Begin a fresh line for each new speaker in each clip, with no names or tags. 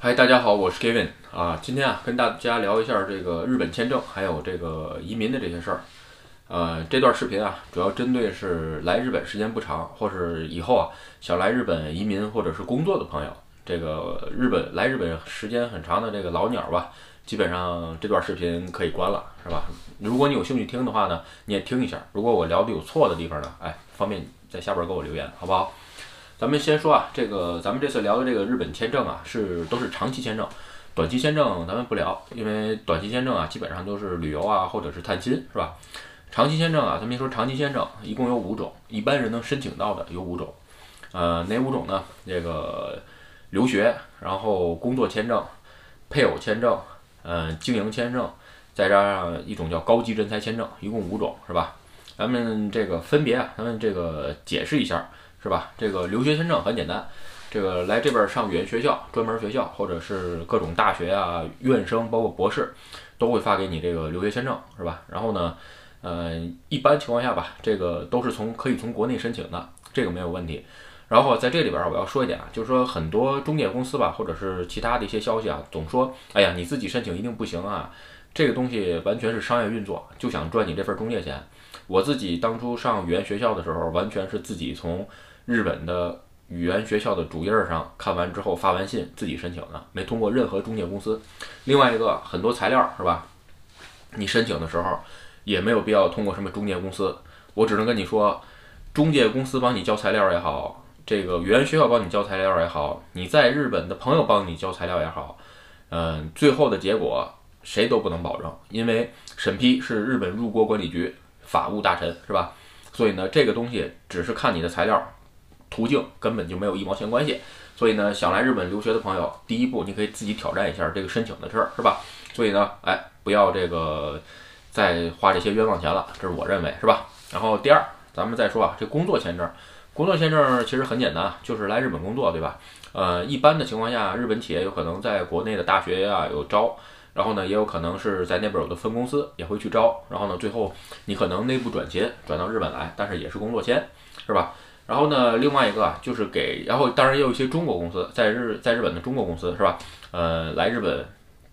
嗨，大家好，我是 Kevin 啊。今天啊，跟大家聊一下这个日本签证，还有这个移民的这些事儿。呃，这段视频啊，主要针对是来日本时间不长，或是以后啊想来日本移民或者是工作的朋友。这个日本来日本时间很长的这个老鸟吧，基本上这段视频可以关了，是吧？如果你有兴趣听的话呢，你也听一下。如果我聊的有错的地方呢，哎，方便在下边给我留言，好不好？咱们先说啊，这个咱们这次聊的这个日本签证啊，是都是长期签证，短期签证咱们不聊，因为短期签证啊，基本上都是旅游啊或者是探亲，是吧？长期签证啊，咱们一说长期签证一共有五种，一般人能申请到的有五种，呃，哪五种呢？这个留学，然后工作签证、配偶签证，嗯，经营签证，再加上一种叫高级人才签证，一共五种，是吧？咱们这个分别啊，咱们这个解释一下。是吧？这个留学签证很简单，这个来这边上语言学校、专门学校，或者是各种大学啊、院生，包括博士，都会发给你这个留学签证，是吧？然后呢，呃，一般情况下吧，这个都是从可以从国内申请的，这个没有问题。然后在这里边我要说一点啊，就是说很多中介公司吧，或者是其他的一些消息啊，总说，哎呀，你自己申请一定不行啊，这个东西完全是商业运作，就想赚你这份中介钱。我自己当初上语言学校的时候，完全是自己从。日本的语言学校的主页上看完之后发完信自己申请的，没通过任何中介公司。另外一个很多材料是吧？你申请的时候也没有必要通过什么中介公司。我只能跟你说，中介公司帮你交材料也好，这个语言学校帮你交材料也好，你在日本的朋友帮你交材料也好，嗯，最后的结果谁都不能保证，因为审批是日本入国管理局法务大臣是吧？所以呢，这个东西只是看你的材料。途径根本就没有一毛钱关系，所以呢，想来日本留学的朋友，第一步你可以自己挑战一下这个申请的事儿，是吧？所以呢，哎，不要这个再花这些冤枉钱了，这是我认为，是吧？然后第二，咱们再说啊，这工作签证，工作签证其实很简单，就是来日本工作，对吧？呃，一般的情况下，日本企业有可能在国内的大学呀有招，然后呢，也有可能是在那边有的分公司也会去招，然后呢，最后你可能内部转勤转到日本来，但是也是工作签，是吧？然后呢，另外一个就是给，然后当然也有一些中国公司在日在日本的中国公司是吧？呃，来日本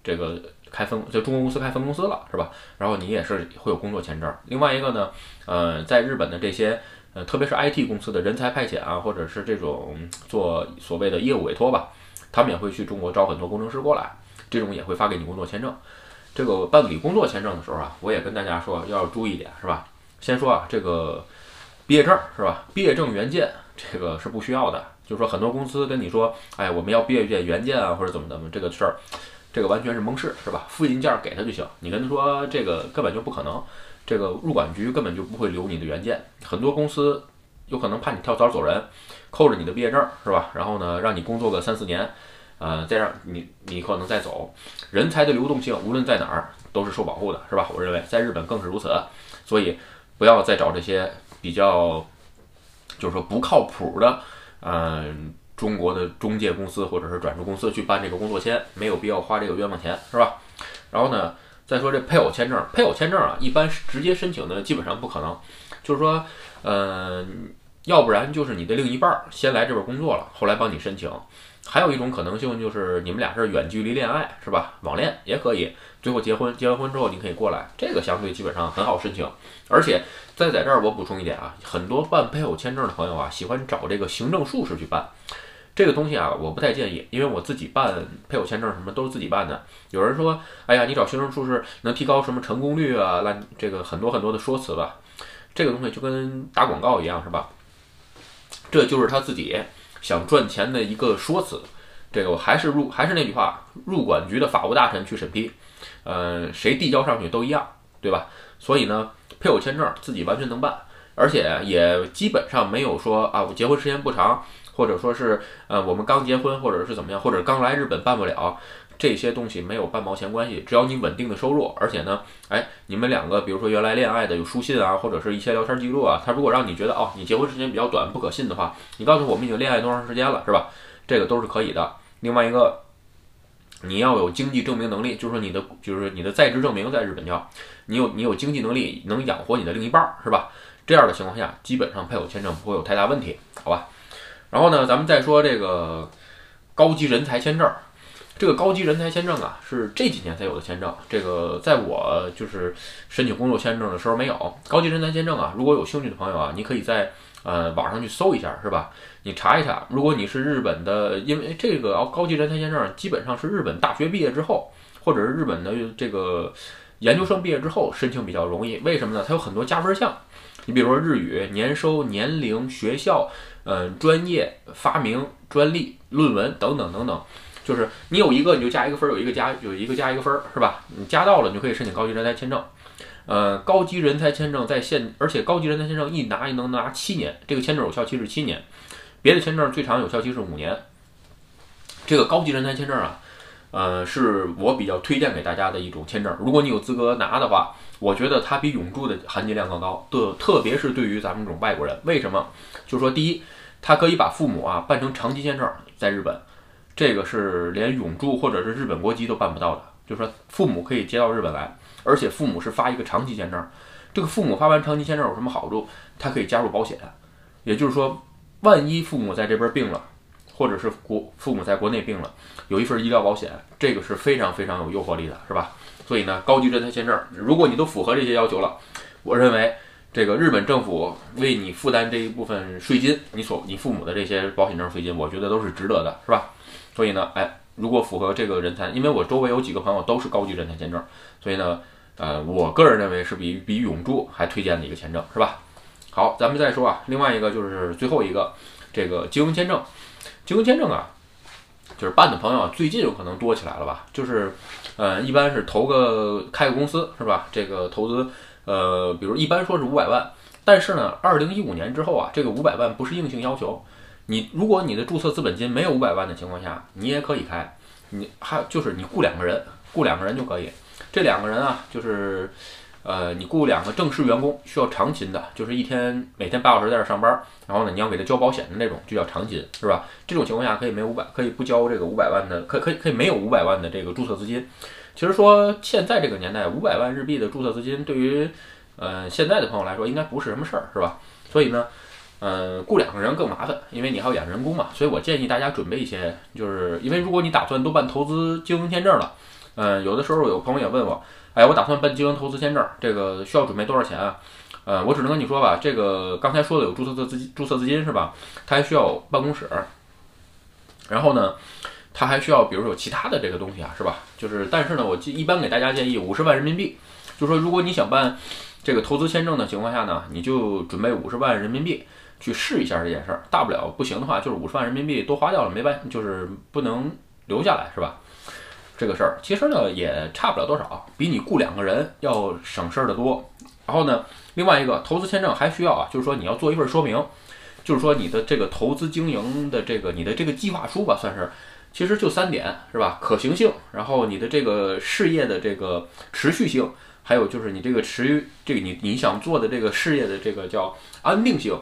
这个开分就中国公司开分公司了是吧？然后你也是会有工作签证。另外一个呢，呃，在日本的这些呃，特别是 IT 公司的人才派遣啊，或者是这种做所谓的业务委托吧，他们也会去中国招很多工程师过来，这种也会发给你工作签证。这个办理工作签证的时候啊，我也跟大家说要注意一点是吧？先说啊，这个。毕业证是吧？毕业证原件这个是不需要的。就是说，很多公司跟你说，哎，我们要毕业件原件啊，或者怎么怎么，这个事儿，这个完全是蒙事，是吧？复印件给他就行。你跟他说这个根本就不可能，这个入管局根本就不会留你的原件。很多公司有可能怕你跳槽走人，扣着你的毕业证是吧？然后呢，让你工作个三四年，呃，再让你你可能再走。人才的流动性无论在哪儿都是受保护的，是吧？我认为在日本更是如此。所以不要再找这些。比较，就是说不靠谱的，嗯，中国的中介公司或者是转出公司去办这个工作签，没有必要花这个冤枉钱，是吧？然后呢，再说这配偶签证，配偶签证啊，一般直接申请的基本上不可能，就是说，嗯，要不然就是你的另一半先来这边工作了，后来帮你申请。还有一种可能性就是你们俩是远距离恋爱，是吧？网恋也可以，最后结婚，结完婚之后你可以过来，这个相对基本上很好申请。而且再在这儿我补充一点啊，很多办配偶签证的朋友啊，喜欢找这个行政术士去办，这个东西啊，我不太建议，因为我自己办配偶签证什么都是自己办的。有人说，哎呀，你找行政术士能提高什么成功率啊？烂这个很多很多的说辞吧，这个东西就跟打广告一样，是吧？这就是他自己。想赚钱的一个说辞，这个我还是入还是那句话，入管局的法务大臣去审批，呃，谁递交上去都一样，对吧？所以呢，配偶签证自己完全能办，而且也基本上没有说啊，我结婚时间不长，或者说是呃，我们刚结婚或者是怎么样，或者刚来日本办不了。这些东西没有半毛钱关系，只要你稳定的收入，而且呢，哎，你们两个比如说原来恋爱的有书信啊，或者是一些聊天记录啊，他如果让你觉得哦，你结婚时间比较短，不可信的话，你告诉我们已经恋爱多长时间了，是吧？这个都是可以的。另外一个，你要有经济证明能力，就是说你的就是你的在职证明在日本叫你有你有经济能力能养活你的另一半，是吧？这样的情况下，基本上配偶签证不会有太大问题，好吧？然后呢，咱们再说这个高级人才签证。这个高级人才签证啊，是这几年才有的签证。这个在我就是申请工作签证的时候没有高级人才签证啊。如果有兴趣的朋友啊，你可以在呃网上去搜一下，是吧？你查一查，如果你是日本的，因为这个高级人才签证基本上是日本大学毕业之后，或者是日本的这个研究生毕业之后申请比较容易。为什么呢？它有很多加分项。你比如说日语、年收、年龄、学校、嗯专业、发明、专利、论文等等等等。就是你有一个你就加一个分，有一个加有一个加一个分，是吧？你加到了，你就可以申请高级人才签证。呃，高级人才签证在现，而且高级人才签证一拿能拿七年，这个签证有效期是七年，别的签证最长有效期是五年。这个高级人才签证啊，呃，是我比较推荐给大家的一种签证。如果你有资格拿的话，我觉得它比永驻的含金量更高。的，特别是对于咱们这种外国人，为什么？就是说，第一，它可以把父母啊办成长期签证在日本。这个是连永驻或者是日本国籍都办不到的，就是说父母可以接到日本来，而且父母是发一个长期签证。这个父母发完长期签证有什么好处？他可以加入保险，也就是说，万一父母在这边病了，或者是国父母在国内病了，有一份医疗保险，这个是非常非常有诱惑力的，是吧？所以呢，高级人才签证，如果你都符合这些要求了，我认为这个日本政府为你负担这一部分税金，你所你父母的这些保险证税金，我觉得都是值得的，是吧？所以呢，哎，如果符合这个人才，因为我周围有几个朋友都是高级人才签证，所以呢，呃，我个人认为是比比永驻还推荐的一个签证，是吧？好，咱们再说啊，另外一个就是最后一个，这个经营签证，经营签证啊，就是办的朋友最近有可能多起来了吧？就是，呃，一般是投个开个公司是吧？这个投资，呃，比如一般说是五百万，但是呢，二零一五年之后啊，这个五百万不是硬性要求。你如果你的注册资本金没有五百万的情况下，你也可以开，你还就是你雇两个人，雇两个人就可以。这两个人啊，就是，呃，你雇两个正式员工，需要长勤的，就是一天每天八小时在这上班，然后呢，你要给他交保险的那种，就叫长勤，是吧？这种情况下可以没五百，可以不交这个五百万的，可可以可以没有五百万的这个注册资金。其实说现在这个年代，五百万日币的注册资金对于，呃，现在的朋友来说应该不是什么事儿，是吧？所以呢。嗯，雇两个人更麻烦，因为你还要养人工嘛。所以我建议大家准备一些，就是因为如果你打算都办投资经营签证了，嗯，有的时候有朋友也问我，哎，我打算办经营投资签证，这个需要准备多少钱啊？呃，我只能跟你说吧，这个刚才说的有注册资资金，注册资金是吧？它还需要办公室，然后呢，它还需要比如有其他的这个东西啊，是吧？就是，但是呢，我一般给大家建议五十万人民币，就说如果你想办这个投资签证的情况下呢，你就准备五十万人民币。去试一下这件事儿，大不了不行的话，就是五十万人民币多花掉了，没办，就是不能留下来，是吧？这个事儿其实呢也差不了多少，比你雇两个人要省事儿的多。然后呢，另外一个投资签证还需要啊，就是说你要做一份说明，就是说你的这个投资经营的这个你的这个计划书吧，算是，其实就三点，是吧？可行性，然后你的这个事业的这个持续性，还有就是你这个持这个你你想做的这个事业的这个叫安定性。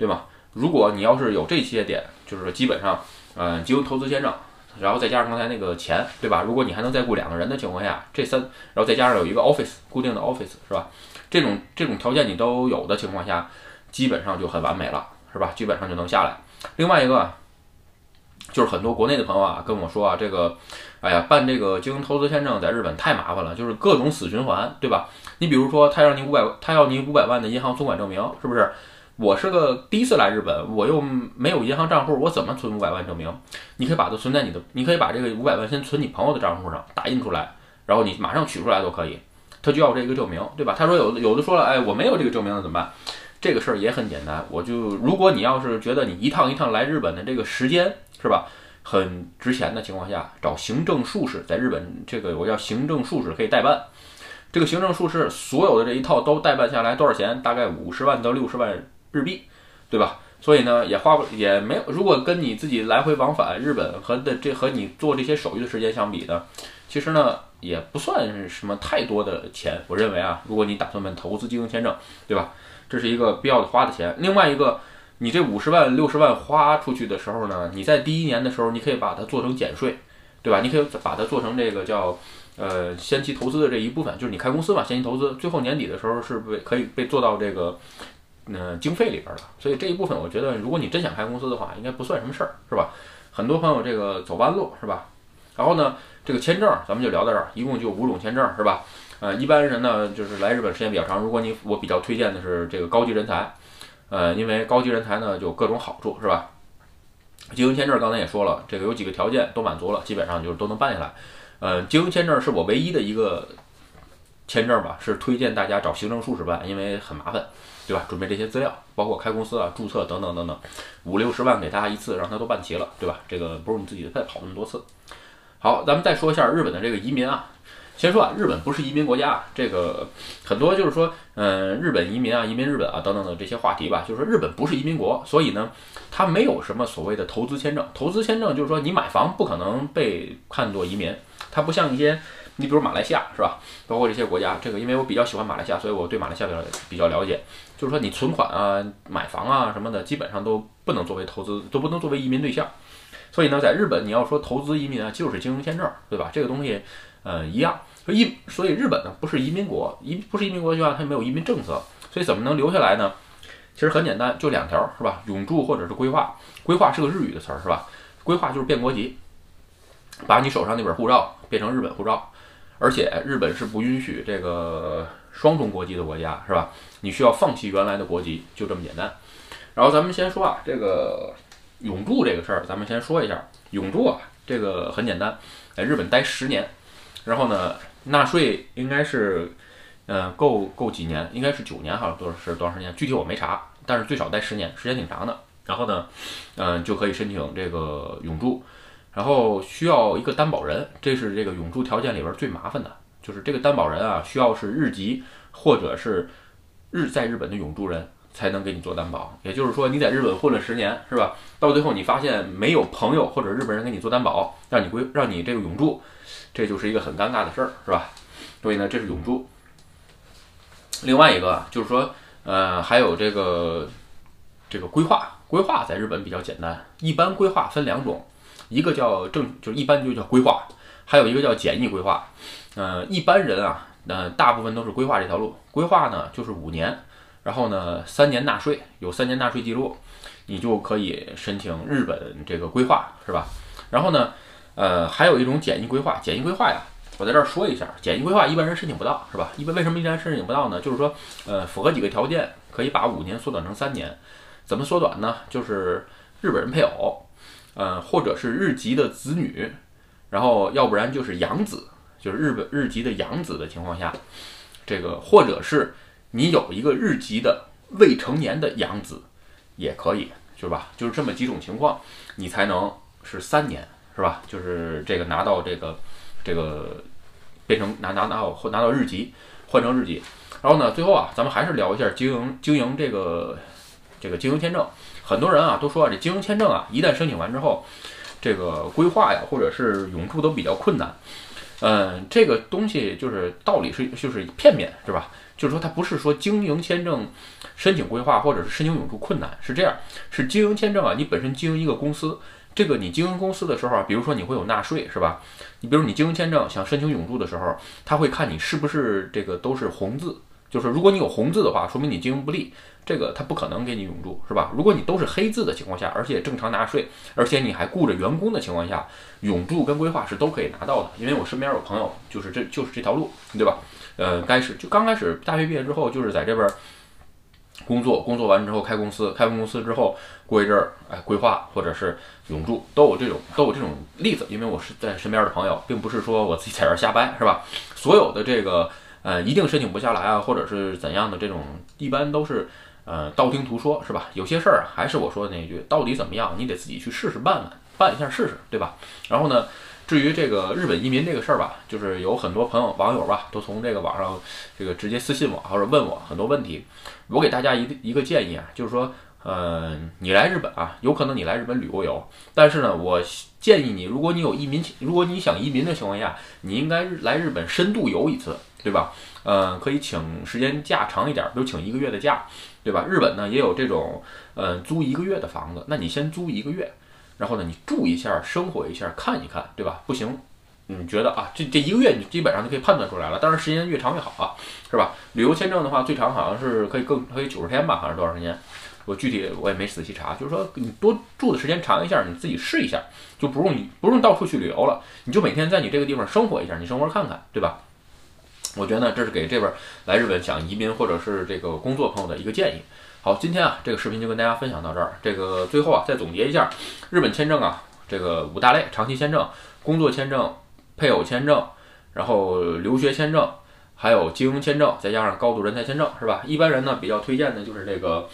对吗？如果你要是有这些点，就是基本上，嗯，经营投资签证，然后再加上刚才那个钱，对吧？如果你还能再雇两个人的情况下，这三，然后再加上有一个 office 固定的 office，是吧？这种这种条件你都有的情况下，基本上就很完美了，是吧？基本上就能下来。另外一个，就是很多国内的朋友啊跟我说啊，这个，哎呀，办这个经营投资签证在日本太麻烦了，就是各种死循环，对吧？你比如说他让你五百，他要你五百万的银行存款证明，是不是？我是个第一次来日本，我又没有银行账户，我怎么存五百万证明？你可以把它存在你的，你可以把这个五百万先存你朋友的账户上，打印出来，然后你马上取出来都可以。他就要这个证明，对吧？他说有有的说了，哎，我没有这个证明了怎么办？这个事儿也很简单，我就如果你要是觉得你一趟一趟来日本的这个时间是吧，很值钱的情况下，找行政术士在日本这个我叫行政术士可以代办。这个行政术士所有的这一套都代办下来多少钱？大概五十万到六十万。日币，对吧？所以呢，也花不也没有。如果跟你自己来回往返日本和的这和你做这些手续的时间相比呢，其实呢也不算是什么太多的钱。我认为啊，如果你打算办投资经营签证，对吧？这是一个必要的花的钱。另外一个，你这五十万六十万花出去的时候呢，你在第一年的时候，你可以把它做成减税，对吧？你可以把它做成这个叫呃先期投资的这一部分，就是你开公司嘛，先期投资，最后年底的时候是被可以被做到这个。嗯，经费里边的，所以这一部分我觉得，如果你真想开公司的话，应该不算什么事儿，是吧？很多朋友这个走弯路，是吧？然后呢，这个签证咱们就聊到这儿，一共就五种签证，是吧？呃，一般人呢就是来日本时间比较长，如果你我比较推荐的是这个高级人才，呃，因为高级人才呢就各种好处，是吧？经营签证刚才也说了，这个有几个条件都满足了，基本上就是都能办下来。呃，经营签证是我唯一的一个签证吧，是推荐大家找行政术士办，因为很麻烦，对吧？准备这些资料，包括开公司啊、注册等等等等，五六十万给他一次，让他都办齐了，对吧？这个不是你自己再跑那么多次。好，咱们再说一下日本的这个移民啊。先说啊，日本不是移民国家，这个很多就是说，嗯，日本移民啊，移民日本啊等等的这些话题吧，就是说日本不是移民国，所以呢，它没有什么所谓的投资签证。投资签证就是说你买房不可能被看作移民，它不像一些，你比如马来西亚是吧？包括这些国家，这个因为我比较喜欢马来西亚，所以我对马来西亚比较比较了解。就是说你存款啊、买房啊什么的，基本上都不能作为投资，都不能作为移民对象。所以呢，在日本你要说投资移民啊，就是经营签证，对吧？这个东西，呃，一样。所以，所以日本呢不是移民国，移不是移民国就话，它没有移民政策，所以怎么能留下来呢？其实很简单，就两条，是吧？永住或者是规划。规划是个日语的词儿，是吧？规划就是变国籍，把你手上那本护照变成日本护照，而且日本是不允许这个双重国籍的国家，是吧？你需要放弃原来的国籍，就这么简单。然后咱们先说啊，这个永住这个事儿，咱们先说一下永住啊，这个很简单，在日本待十年，然后呢？纳税应该是，呃，够够几年？应该是九年，还是多少是多长时间？具体我没查，但是最少待十年，时间挺长的。然后呢，嗯，就可以申请这个永住，然后需要一个担保人，这是这个永住条件里边最麻烦的，就是这个担保人啊，需要是日籍或者是日在日本的永住人才能给你做担保。也就是说，你在日本混了十年，是吧？到最后你发现没有朋友或者日本人给你做担保，让你归让你这个永住。这就是一个很尴尬的事儿，是吧？所以呢，这是永住。另外一个就是说，呃，还有这个这个规划，规划在日本比较简单。一般规划分两种，一个叫正，就一般就叫规划，还有一个叫简易规划。呃，一般人啊，呃，大部分都是规划这条路。规划呢，就是五年，然后呢，三年纳税，有三年纳税记录，你就可以申请日本这个规划，是吧？然后呢？呃，还有一种简易规划，简易规划呀，我在这儿说一下，简易规划一般人申请不到，是吧？一般为什么一般申请不到呢？就是说，呃，符合几个条件，可以把五年缩短成三年。怎么缩短呢？就是日本人配偶，呃，或者是日籍的子女，然后要不然就是养子，就是日本日籍的养子的情况下，这个或者是你有一个日籍的未成年的养子，也可以，是吧？就是这么几种情况，你才能是三年。是吧？就是这个拿到这个，这个变成拿拿拿到拿到日籍，换成日籍。然后呢，最后啊，咱们还是聊一下经营经营这个这个经营签证。很多人啊都说啊，这经营签证啊，一旦申请完之后，这个规划呀或者是永住都比较困难。嗯，这个东西就是道理是就是片面，是吧？就是说它不是说经营签证申请规划或者是申请永住困难，是这样，是经营签证啊，你本身经营一个公司。这个你经营公司的时候啊，比如说你会有纳税，是吧？你比如你经营签证想申请永住的时候，他会看你是不是这个都是红字，就是如果你有红字的话，说明你经营不利，这个他不可能给你永住，是吧？如果你都是黑字的情况下，而且正常纳税，而且你还雇着员工的情况下，永住跟规划是都可以拿到的。因为我身边有朋友就是这就是这条路，对吧？呃，该是就刚开始大学毕业之后就是在这边。工作工作完之后开公司，开完公司之后过一阵儿，哎，规划或者是永住都有这种都有这种例子，因为我是在身边的朋友，并不是说我自己在这儿瞎掰，是吧？所有的这个呃一定申请不下来啊，或者是怎样的这种，一般都是呃道听途说，是吧？有些事儿还是我说的那一句，到底怎么样，你得自己去试试办办办一下试试，对吧？然后呢？至于这个日本移民这个事儿吧，就是有很多朋友网友吧，都从这个网上这个直接私信我或者问我很多问题。我给大家一一个建议啊，就是说，呃，你来日本啊，有可能你来日本旅过游，但是呢，我建议你，如果你有移民，如果你想移民的情况下，你应该来日本深度游一次，对吧？呃，可以请时间假长一点，比如请一个月的假，对吧？日本呢也有这种，呃，租一个月的房子，那你先租一个月。然后呢，你住一下，生活一下，看一看，对吧？不行，你觉得啊，这这一个月你基本上就可以判断出来了。当然时间越长越好啊，是吧？旅游签证的话，最长好像是可以更可以九十天吧，好像是多少时间？我具体我也没仔细查，就是说你多住的时间长一下，你自己试一下，就不用你不用到处去旅游了，你就每天在你这个地方生活一下，你生活看看，对吧？我觉得呢，这是给这边来日本想移民或者是这个工作朋友的一个建议。好，今天啊，这个视频就跟大家分享到这儿。这个最后啊，再总结一下，日本签证啊，这个五大类：长期签证、工作签证、配偶签证，然后留学签证，还有经营签证，再加上高度人才签证，是吧？一般人呢比较推荐的就是这个，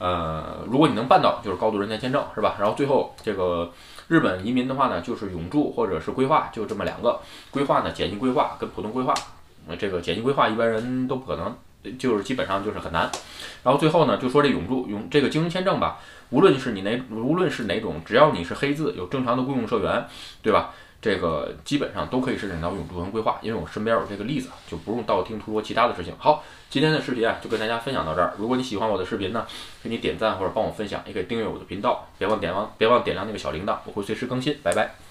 呃，如果你能办到，就是高度人才签证，是吧？然后最后这个日本移民的话呢，就是永住或者是规划，就这么两个。规划呢，简易规划跟普通规划。这个简易规划一般人都不可能，就是基本上就是很难。然后最后呢，就说这永住永这个经营签证吧，无论是你哪无论是哪种，只要你是黑字有正常的雇佣社员，对吧？这个基本上都可以申请到永驻文规划，因为我身边有这个例子，就不用道听途说其他的事情。好，今天的视频啊，就跟大家分享到这儿。如果你喜欢我的视频呢，给你点赞或者帮我分享，也可以订阅我的频道，别忘点忘别忘点亮那个小铃铛，我会随时更新。拜拜。